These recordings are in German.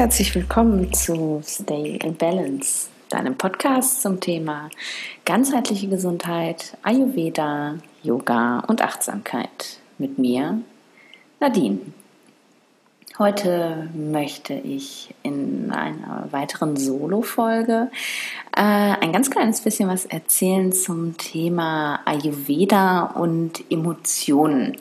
Herzlich willkommen zu Stay in Balance, deinem Podcast zum Thema ganzheitliche Gesundheit, Ayurveda, Yoga und Achtsamkeit. Mit mir, Nadine. Heute möchte ich in einer weiteren Solo-Folge äh, ein ganz kleines bisschen was erzählen zum Thema Ayurveda und Emotionen.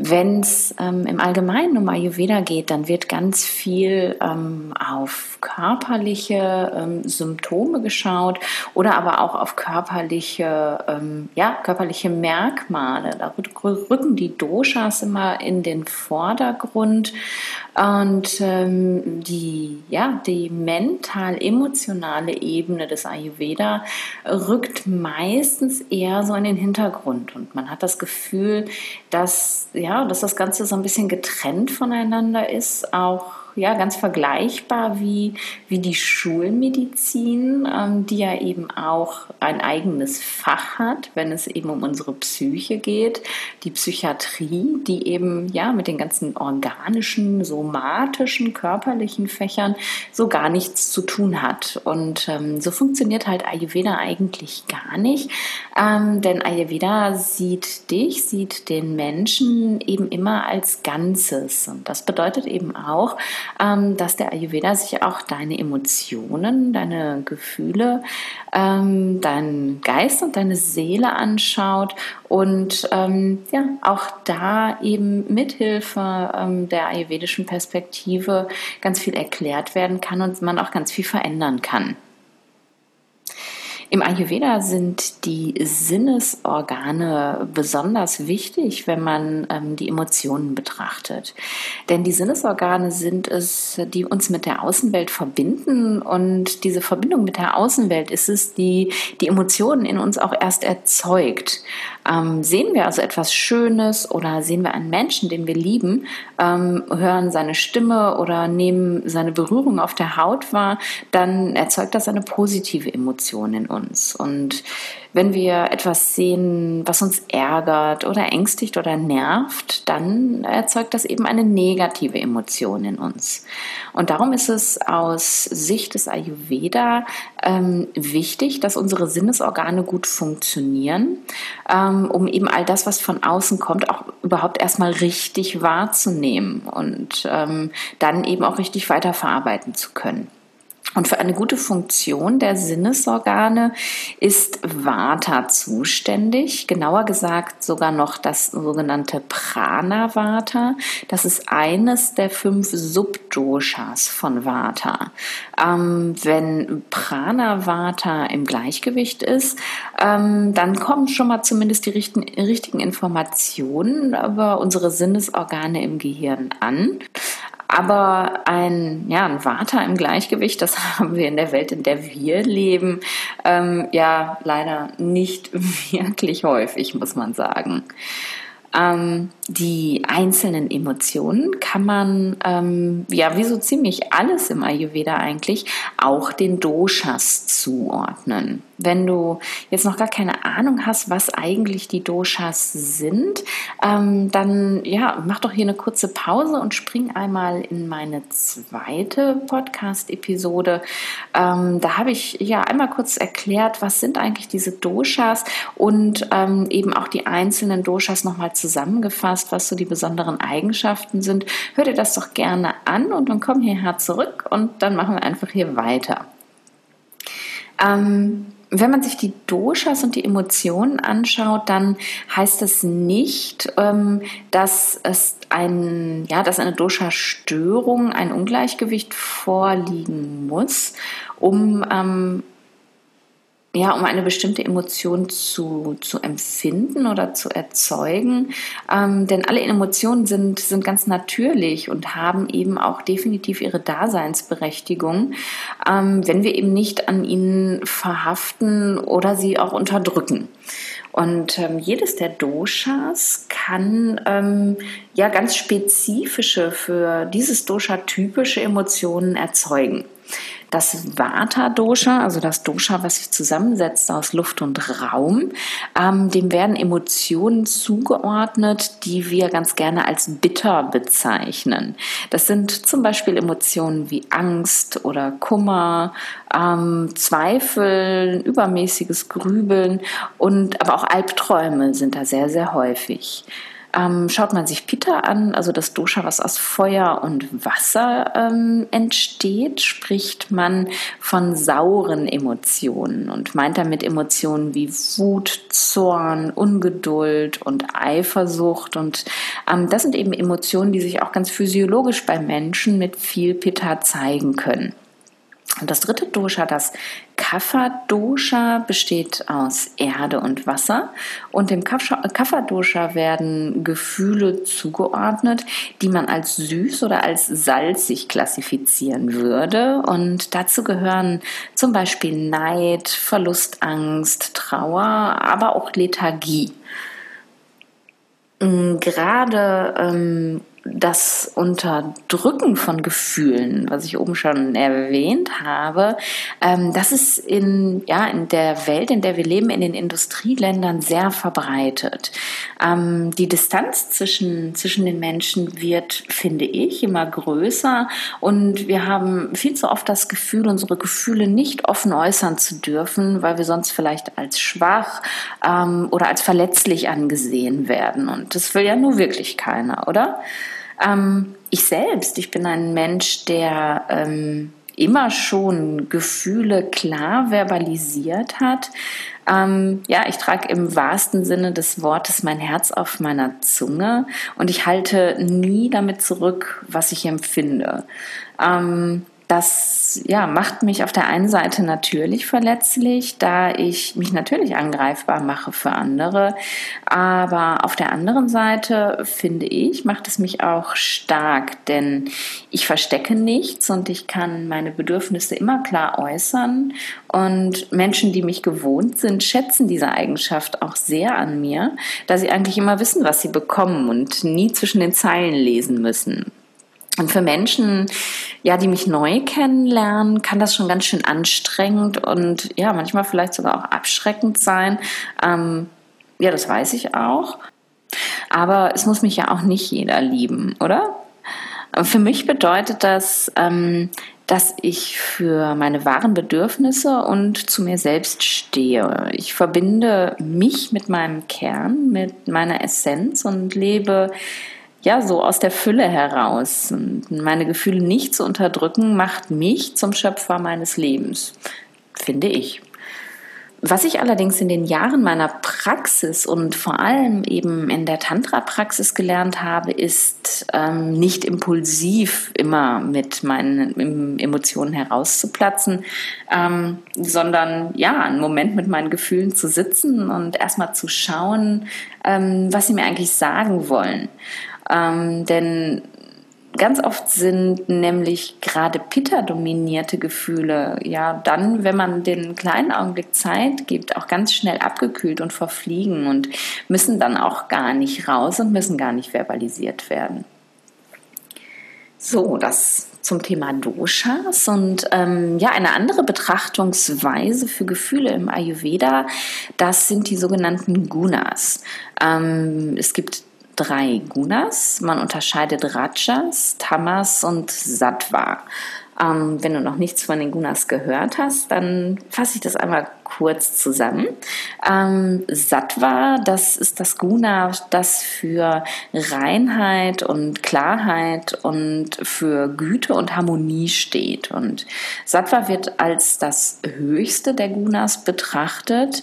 Wenn es ähm, im Allgemeinen um Ayurveda geht, dann wird ganz viel ähm, auf körperliche ähm, Symptome geschaut oder aber auch auf körperliche, ähm, ja, körperliche Merkmale. Da rücken die Doshas immer in den Vordergrund und ähm, die, ja, die mental-emotionale Ebene des Ayurveda rückt meistens eher so in den Hintergrund. Und man hat das Gefühl, dass ja, dass das Ganze so ein bisschen getrennt voneinander ist, auch ja ganz vergleichbar wie, wie die Schulmedizin, ähm, die ja eben auch ein eigenes Fach hat, wenn es eben um unsere Psyche geht, die Psychiatrie, die eben ja mit den ganzen organischen, somatischen, körperlichen Fächern so gar nichts zu tun hat. Und ähm, so funktioniert halt Ayurveda eigentlich gar nicht, ähm, denn Ayurveda sieht dich, sieht den Menschen eben immer als Ganzes. Und das bedeutet eben auch, dass der Ayurveda sich auch deine Emotionen, deine Gefühle, ähm, deinen Geist und deine Seele anschaut und ähm, ja, auch da eben mithilfe ähm, der ayurvedischen Perspektive ganz viel erklärt werden kann und man auch ganz viel verändern kann. Im Ayurveda sind die Sinnesorgane besonders wichtig, wenn man ähm, die Emotionen betrachtet. Denn die Sinnesorgane sind es, die uns mit der Außenwelt verbinden und diese Verbindung mit der Außenwelt ist es, die die Emotionen in uns auch erst erzeugt. Ähm, sehen wir also etwas Schönes oder sehen wir einen Menschen, den wir lieben, ähm, hören seine Stimme oder nehmen seine Berührung auf der Haut wahr, dann erzeugt das eine positive Emotion in uns. Und wenn wir etwas sehen, was uns ärgert oder ängstigt oder nervt, dann erzeugt das eben eine negative Emotion in uns. Und darum ist es aus Sicht des Ayurveda ähm, wichtig, dass unsere Sinnesorgane gut funktionieren, ähm, um eben all das, was von außen kommt, auch überhaupt erstmal richtig wahrzunehmen und ähm, dann eben auch richtig weiterverarbeiten zu können. Und für eine gute Funktion der Sinnesorgane ist Vata zuständig, genauer gesagt sogar noch das sogenannte Prana Vata. Das ist eines der fünf Subdoshas von Vata. Ähm, wenn Prana Vata im Gleichgewicht ist, ähm, dann kommen schon mal zumindest die richten, richtigen Informationen über unsere Sinnesorgane im Gehirn an. Aber ein, ja, ein Vata im Gleichgewicht, das haben wir in der Welt, in der wir leben, ähm, ja leider nicht wirklich häufig, muss man sagen. Ähm, die einzelnen Emotionen kann man, ähm, ja, wie so ziemlich alles im Ayurveda eigentlich, auch den Doshas zuordnen. Wenn du jetzt noch gar keine Ahnung hast, was eigentlich die Doshas sind, ähm, dann ja, mach doch hier eine kurze Pause und spring einmal in meine zweite Podcast-Episode. Ähm, da habe ich ja einmal kurz erklärt, was sind eigentlich diese Doshas und ähm, eben auch die einzelnen Doshas nochmal zusammengefasst, was so die besonderen Eigenschaften sind. Hör dir das doch gerne an und dann komm hierher zurück und dann machen wir einfach hier weiter. Ähm, wenn man sich die Doshas und die Emotionen anschaut, dann heißt es nicht, ähm, dass es ein, ja, dass eine Dosha-Störung, ein Ungleichgewicht vorliegen muss, um ähm, ja, um eine bestimmte Emotion zu, zu empfinden oder zu erzeugen. Ähm, denn alle Emotionen sind, sind ganz natürlich und haben eben auch definitiv ihre Daseinsberechtigung, ähm, wenn wir eben nicht an ihnen verhaften oder sie auch unterdrücken. Und ähm, jedes der Doshas kann ähm, ja ganz spezifische für dieses Dosha typische Emotionen erzeugen. Das Vata-Dosha, also das Dosha, was sich zusammensetzt aus Luft und Raum, ähm, dem werden Emotionen zugeordnet, die wir ganz gerne als bitter bezeichnen. Das sind zum Beispiel Emotionen wie Angst oder Kummer, ähm, Zweifel, übermäßiges Grübeln und aber auch Albträume sind da sehr, sehr häufig. Ähm, schaut man sich Pitta an, also das Dosha, was aus Feuer und Wasser ähm, entsteht, spricht man von sauren Emotionen und meint damit Emotionen wie Wut, Zorn, Ungeduld und Eifersucht. Und ähm, das sind eben Emotionen, die sich auch ganz physiologisch bei Menschen mit viel Pitta zeigen können. Und das dritte Dosha, das Kapha-Dosha, besteht aus Erde und Wasser. Und dem Kapha-Dosha werden Gefühle zugeordnet, die man als süß oder als salzig klassifizieren würde. Und dazu gehören zum Beispiel Neid, Verlustangst, Trauer, aber auch Lethargie. Gerade ähm, das Unterdrücken von Gefühlen, was ich oben schon erwähnt habe, ähm, das ist in, ja, in der Welt, in der wir leben, in den Industrieländern sehr verbreitet. Ähm, die Distanz zwischen, zwischen den Menschen wird, finde ich, immer größer und wir haben viel zu oft das Gefühl, unsere Gefühle nicht offen äußern zu dürfen, weil wir sonst vielleicht als schwach ähm, oder als verletzlich angesehen werden. Und das will ja nur wirklich keiner, oder? Ähm, ich selbst, ich bin ein Mensch, der ähm, immer schon Gefühle klar verbalisiert hat. Ähm, ja, ich trage im wahrsten Sinne des Wortes mein Herz auf meiner Zunge und ich halte nie damit zurück, was ich empfinde. Ähm, das ja, macht mich auf der einen Seite natürlich verletzlich, da ich mich natürlich angreifbar mache für andere. Aber auf der anderen Seite finde ich, macht es mich auch stark, denn ich verstecke nichts und ich kann meine Bedürfnisse immer klar äußern. Und Menschen, die mich gewohnt sind, schätzen diese Eigenschaft auch sehr an mir, da sie eigentlich immer wissen, was sie bekommen und nie zwischen den Zeilen lesen müssen. Und für Menschen, ja, die mich neu kennenlernen, kann das schon ganz schön anstrengend und ja, manchmal vielleicht sogar auch abschreckend sein. Ähm, ja, das weiß ich auch. Aber es muss mich ja auch nicht jeder lieben, oder? Für mich bedeutet das, ähm, dass ich für meine wahren Bedürfnisse und zu mir selbst stehe. Ich verbinde mich mit meinem Kern, mit meiner Essenz und lebe ja, so aus der Fülle heraus. Und meine Gefühle nicht zu unterdrücken, macht mich zum Schöpfer meines Lebens, finde ich. Was ich allerdings in den Jahren meiner Praxis und vor allem eben in der Tantra-Praxis gelernt habe, ist ähm, nicht impulsiv immer mit meinen Emotionen herauszuplatzen, ähm, sondern ja, einen Moment mit meinen Gefühlen zu sitzen und erstmal zu schauen, ähm, was sie mir eigentlich sagen wollen. Ähm, denn ganz oft sind nämlich gerade Pitta-dominierte Gefühle, ja, dann, wenn man den kleinen Augenblick Zeit gibt, auch ganz schnell abgekühlt und verfliegen und müssen dann auch gar nicht raus und müssen gar nicht verbalisiert werden. So, das zum Thema Doshas und ähm, ja, eine andere Betrachtungsweise für Gefühle im Ayurveda, das sind die sogenannten Gunas. Ähm, es gibt drei Gunas. Man unterscheidet Rajas, Tamas und Sattva. Ähm, wenn du noch nichts von den Gunas gehört hast, dann fasse ich das einmal kurz zusammen. Ähm, Sattva, das ist das Guna, das für Reinheit und Klarheit und für Güte und Harmonie steht. Und Sattva wird als das höchste der Gunas betrachtet.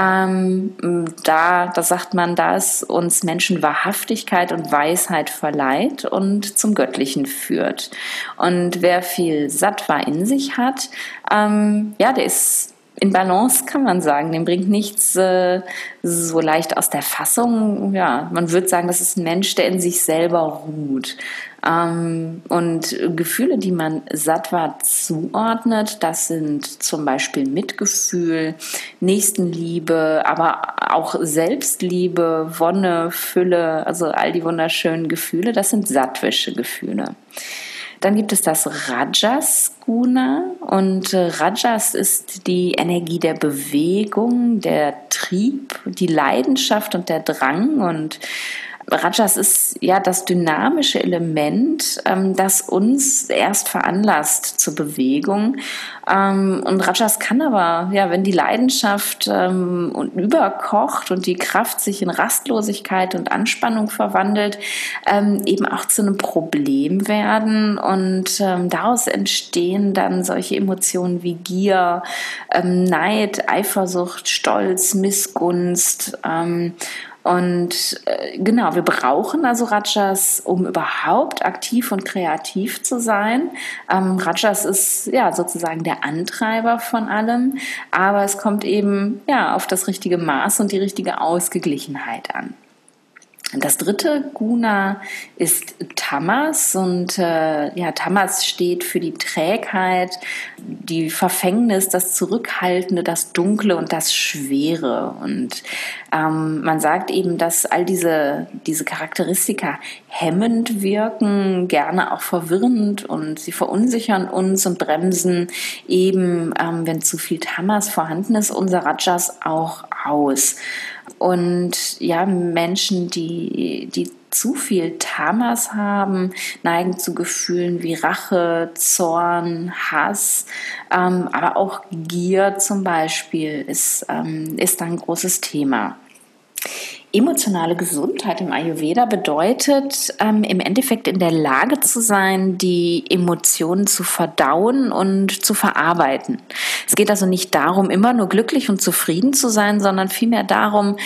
Ähm, da, da sagt man, da es uns Menschen Wahrhaftigkeit und Weisheit verleiht und zum Göttlichen führt. Und wer viel viel Sattva in sich hat, ähm, ja, der ist in Balance, kann man sagen. Dem bringt nichts äh, so leicht aus der Fassung. Ja, man würde sagen, das ist ein Mensch, der in sich selber ruht. Ähm, und Gefühle, die man Sattva zuordnet, das sind zum Beispiel Mitgefühl, Nächstenliebe, aber auch Selbstliebe, Wonne, Fülle, also all die wunderschönen Gefühle, das sind sattwische Gefühle. Dann gibt es das Rajas Guna und äh, Rajas ist die Energie der Bewegung, der Trieb, die Leidenschaft und der Drang und Rajas ist ja das dynamische Element, ähm, das uns erst veranlasst zur Bewegung. Ähm, und Rajas kann aber, ja, wenn die Leidenschaft ähm, überkocht und die Kraft sich in Rastlosigkeit und Anspannung verwandelt, ähm, eben auch zu einem Problem werden. Und ähm, daraus entstehen dann solche Emotionen wie Gier, ähm, Neid, Eifersucht, Stolz, Missgunst. Und äh, genau, wir brauchen also Rajas, um überhaupt aktiv und kreativ zu sein. Ähm, Rajas ist ja sozusagen der Antreiber von allem, aber es kommt eben ja auf das richtige Maß und die richtige Ausgeglichenheit an. Das dritte Guna ist Tamas und äh, ja, Tamas steht für die Trägheit, die Verfängnis, das Zurückhaltende, das Dunkle und das Schwere. Und ähm, man sagt eben, dass all diese, diese Charakteristika hemmend wirken, gerne auch verwirrend und sie verunsichern uns und bremsen eben, ähm, wenn zu viel Tamas vorhanden ist, unser Rajas auch aus. Und ja, Menschen, die, die zu viel Tamas haben, neigen zu Gefühlen wie Rache, Zorn, Hass, ähm, aber auch Gier zum Beispiel ist, ähm, ist ein großes Thema emotionale Gesundheit im Ayurveda bedeutet, ähm, im Endeffekt in der Lage zu sein, die Emotionen zu verdauen und zu verarbeiten. Es geht also nicht darum, immer nur glücklich und zufrieden zu sein, sondern vielmehr darum,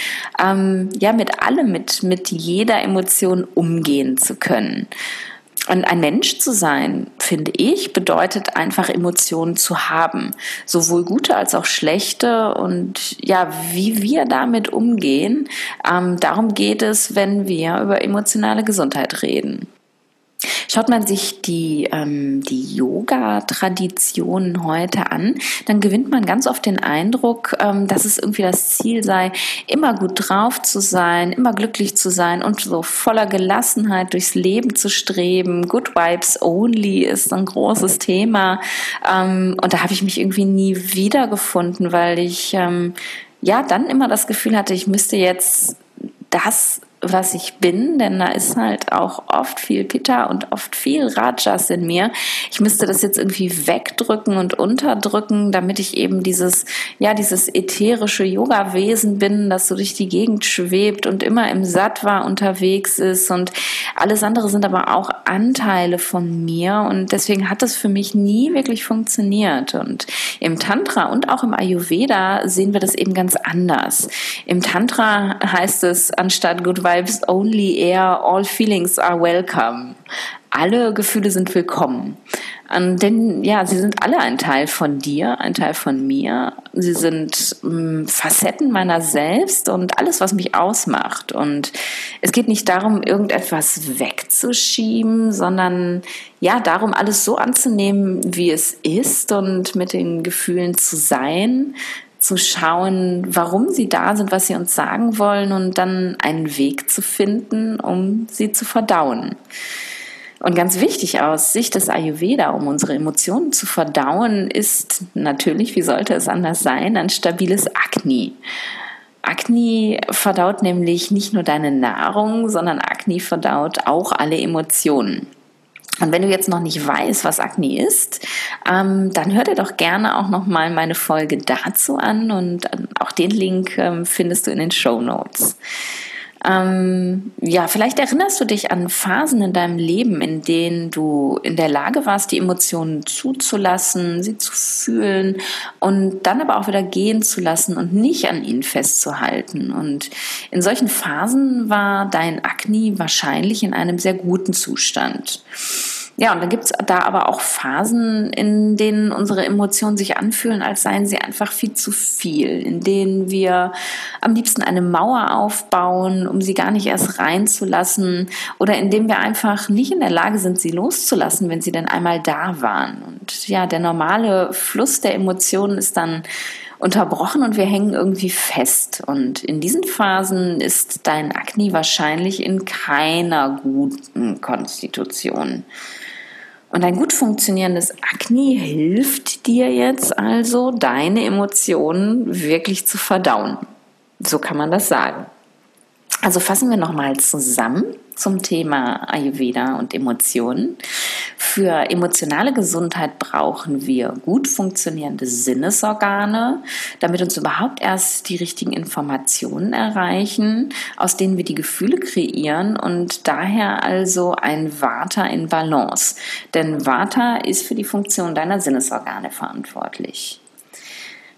ähm, ja, mit allem, mit, mit jeder Emotion umgehen zu können. Und ein Mensch zu sein, finde ich, bedeutet einfach Emotionen zu haben. Sowohl gute als auch schlechte. Und ja, wie wir damit umgehen, ähm, darum geht es, wenn wir über emotionale Gesundheit reden. Schaut man sich die, ähm, die Yoga-Traditionen heute an, dann gewinnt man ganz oft den Eindruck, ähm, dass es irgendwie das Ziel sei, immer gut drauf zu sein, immer glücklich zu sein und so voller Gelassenheit durchs Leben zu streben. Good Vibes Only ist ein großes Thema. Ähm, und da habe ich mich irgendwie nie wiedergefunden, weil ich ähm, ja dann immer das Gefühl hatte, ich müsste jetzt das was ich bin, denn da ist halt auch oft viel Pitta und oft viel Rajas in mir. Ich müsste das jetzt irgendwie wegdrücken und unterdrücken, damit ich eben dieses, ja, dieses ätherische Yoga-Wesen bin, das so durch die Gegend schwebt und immer im Sattva unterwegs ist und alles andere sind aber auch Anteile von mir und deswegen hat das für mich nie wirklich funktioniert und im Tantra und auch im Ayurveda sehen wir das eben ganz anders. Im Tantra heißt es anstatt Good vibes only air, all feelings are welcome. Alle Gefühle sind willkommen. Und denn ja, sie sind alle ein Teil von dir, ein Teil von mir. Sie sind mh, hm, Facetten meiner selbst und alles, was mich ausmacht. Und es geht nicht darum, irgendetwas wegzuschieben, sondern ja, darum, alles so anzunehmen, wie es ist und mit den Gefühlen zu sein, zu schauen, warum sie da sind, was sie uns sagen wollen und dann einen Weg zu finden, um sie zu verdauen. Und ganz wichtig aus Sicht des Ayurveda, um unsere Emotionen zu verdauen, ist natürlich, wie sollte es anders sein, ein stabiles Agni. Agni verdaut nämlich nicht nur deine Nahrung, sondern Agni verdaut auch alle Emotionen. Und wenn du jetzt noch nicht weißt, was Akne ist, ähm, dann hör dir doch gerne auch noch mal meine Folge dazu an und äh, auch den Link ähm, findest du in den Show Notes. Ähm, ja, vielleicht erinnerst du dich an Phasen in deinem Leben, in denen du in der Lage warst, die Emotionen zuzulassen, sie zu fühlen und dann aber auch wieder gehen zu lassen und nicht an ihnen festzuhalten. Und in solchen Phasen war dein Akne wahrscheinlich in einem sehr guten Zustand. Ja, und dann gibt's da aber auch Phasen, in denen unsere Emotionen sich anfühlen, als seien sie einfach viel zu viel, in denen wir am liebsten eine Mauer aufbauen, um sie gar nicht erst reinzulassen oder in denen wir einfach nicht in der Lage sind, sie loszulassen, wenn sie denn einmal da waren. Und ja, der normale Fluss der Emotionen ist dann unterbrochen und wir hängen irgendwie fest. Und in diesen Phasen ist dein Akne wahrscheinlich in keiner guten Konstitution. Und ein gut funktionierendes Akne hilft dir jetzt also, deine Emotionen wirklich zu verdauen. So kann man das sagen. Also fassen wir nochmal zusammen zum Thema Ayurveda und Emotionen. Für emotionale Gesundheit brauchen wir gut funktionierende Sinnesorgane, damit uns überhaupt erst die richtigen Informationen erreichen, aus denen wir die Gefühle kreieren und daher also ein Vata in Balance. Denn Vata ist für die Funktion deiner Sinnesorgane verantwortlich.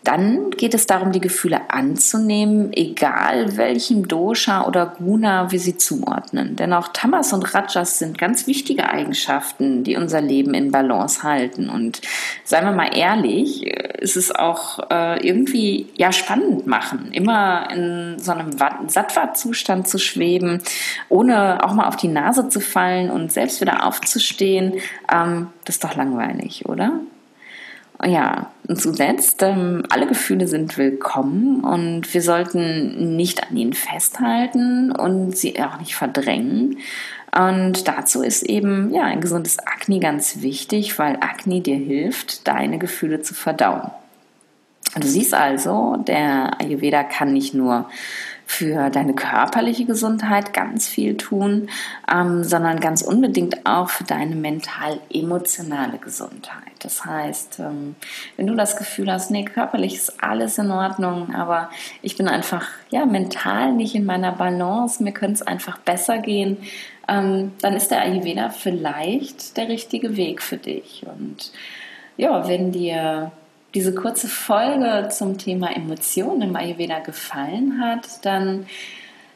Dann geht es darum, die Gefühle anzunehmen, egal welchem Dosha oder Guna wir sie zuordnen. Denn auch Tamas und Rajas sind ganz wichtige Eigenschaften, die unser Leben in Balance halten. Und seien wir mal ehrlich, ist es auch äh, irgendwie ja spannend machen, immer in so einem Sattva-Zustand zu schweben, ohne auch mal auf die Nase zu fallen und selbst wieder aufzustehen. Ähm, das ist doch langweilig, oder? Ja, zuletzt, ähm, alle Gefühle sind willkommen und wir sollten nicht an ihnen festhalten und sie auch nicht verdrängen. Und dazu ist eben ja ein gesundes Akne ganz wichtig, weil Akne dir hilft, deine Gefühle zu verdauen. Du siehst also, der Ayurveda kann nicht nur für deine körperliche Gesundheit ganz viel tun, ähm, sondern ganz unbedingt auch für deine mental-emotionale Gesundheit. Das heißt, ähm, wenn du das Gefühl hast, nee, körperlich ist alles in Ordnung, aber ich bin einfach ja mental nicht in meiner Balance, mir könnte es einfach besser gehen, ähm, dann ist der Ayurveda vielleicht der richtige Weg für dich. Und ja, wenn dir diese kurze Folge zum Thema Emotionen im Ayurveda gefallen hat, dann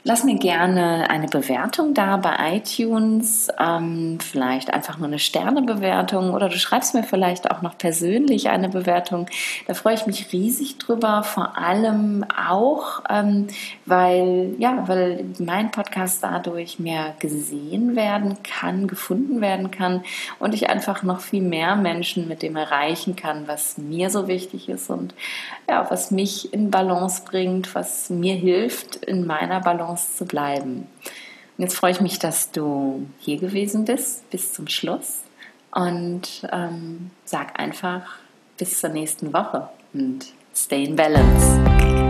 Lass mir gerne eine Bewertung da bei iTunes, ähm, vielleicht einfach nur eine Sternebewertung oder du schreibst mir vielleicht auch noch persönlich eine Bewertung. Da freue ich mich riesig drüber, vor allem auch, ähm, weil, ja, weil mein Podcast dadurch mehr gesehen werden kann, gefunden werden kann und ich einfach noch viel mehr Menschen mit dem erreichen kann, was mir so wichtig ist und ja, was mich in Balance bringt, was mir hilft, in meiner Balance zu bleiben. Und jetzt freue ich mich, dass du hier gewesen bist bis zum Schluss und ähm, sag einfach bis zur nächsten Woche und stay in balance.